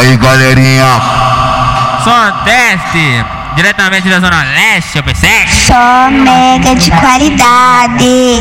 Aí galerinha, Som teste, diretamente da Zona Leste, eu pensei. Só mega de qualidade.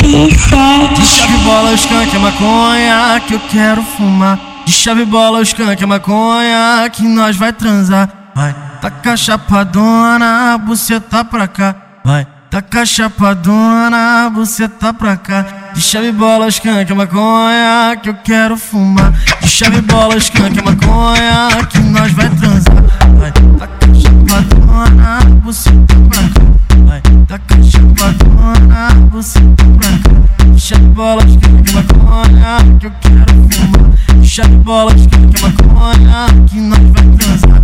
De chave bola, os skunk é maconha que eu quero fumar. De chave bola, os skunk é maconha que nós vai transar. Vai, taca a chapadona, buceta pra cá. Vai, taca a chapadona, buceta pra cá. De chave bola, skunk é maconha que eu quero fumar. De chave bola, skunk é maconha que nós vai transar. Vai, taca a chapadona, buceta pra cá. Vai, taca a chapadona, buceta pra cá. De bola, esquenta maconha que eu quero fumar. De bola, esquenta maconha que nós vai transar.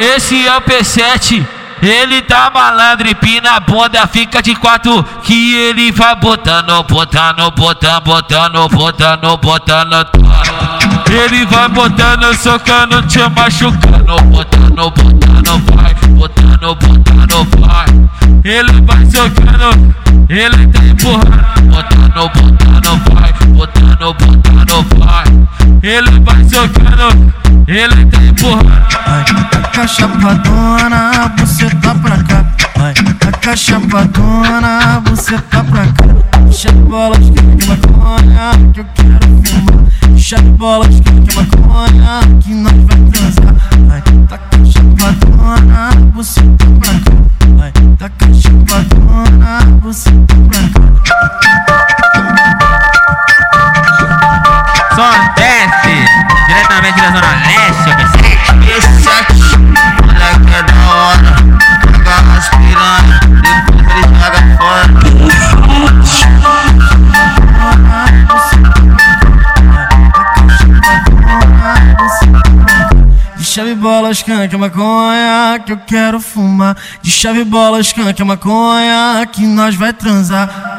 Esse é o P7, ele tá malandro, empina a bunda, fica de quatro, que ele vai botando, botando, botando, botando, botando, botando. Ele vai botando, socando, te machucando, botando, botando, vai, botando, botando, vai. Ele vai socando, ele tá empurrando, botando, botando, vai, botando, botando, vai. Ele vai socando, ele tá empurrando. Taca chapadona, você tá pra cá. Vai, taca chapadona, você tá pra cá. Deixa de bola, esquenta maconha que eu quero fumar. Deixa de bola, esquenta maconha que nós vai transar. Vai, taca chapadona, você tá pra cá. Vai, taca chapadona, você tá pra cá. Som teste, diretamente da Zona Leste, chave bola, é maconha que eu quero fumar. De chave bola, é maconha que nós vai transar.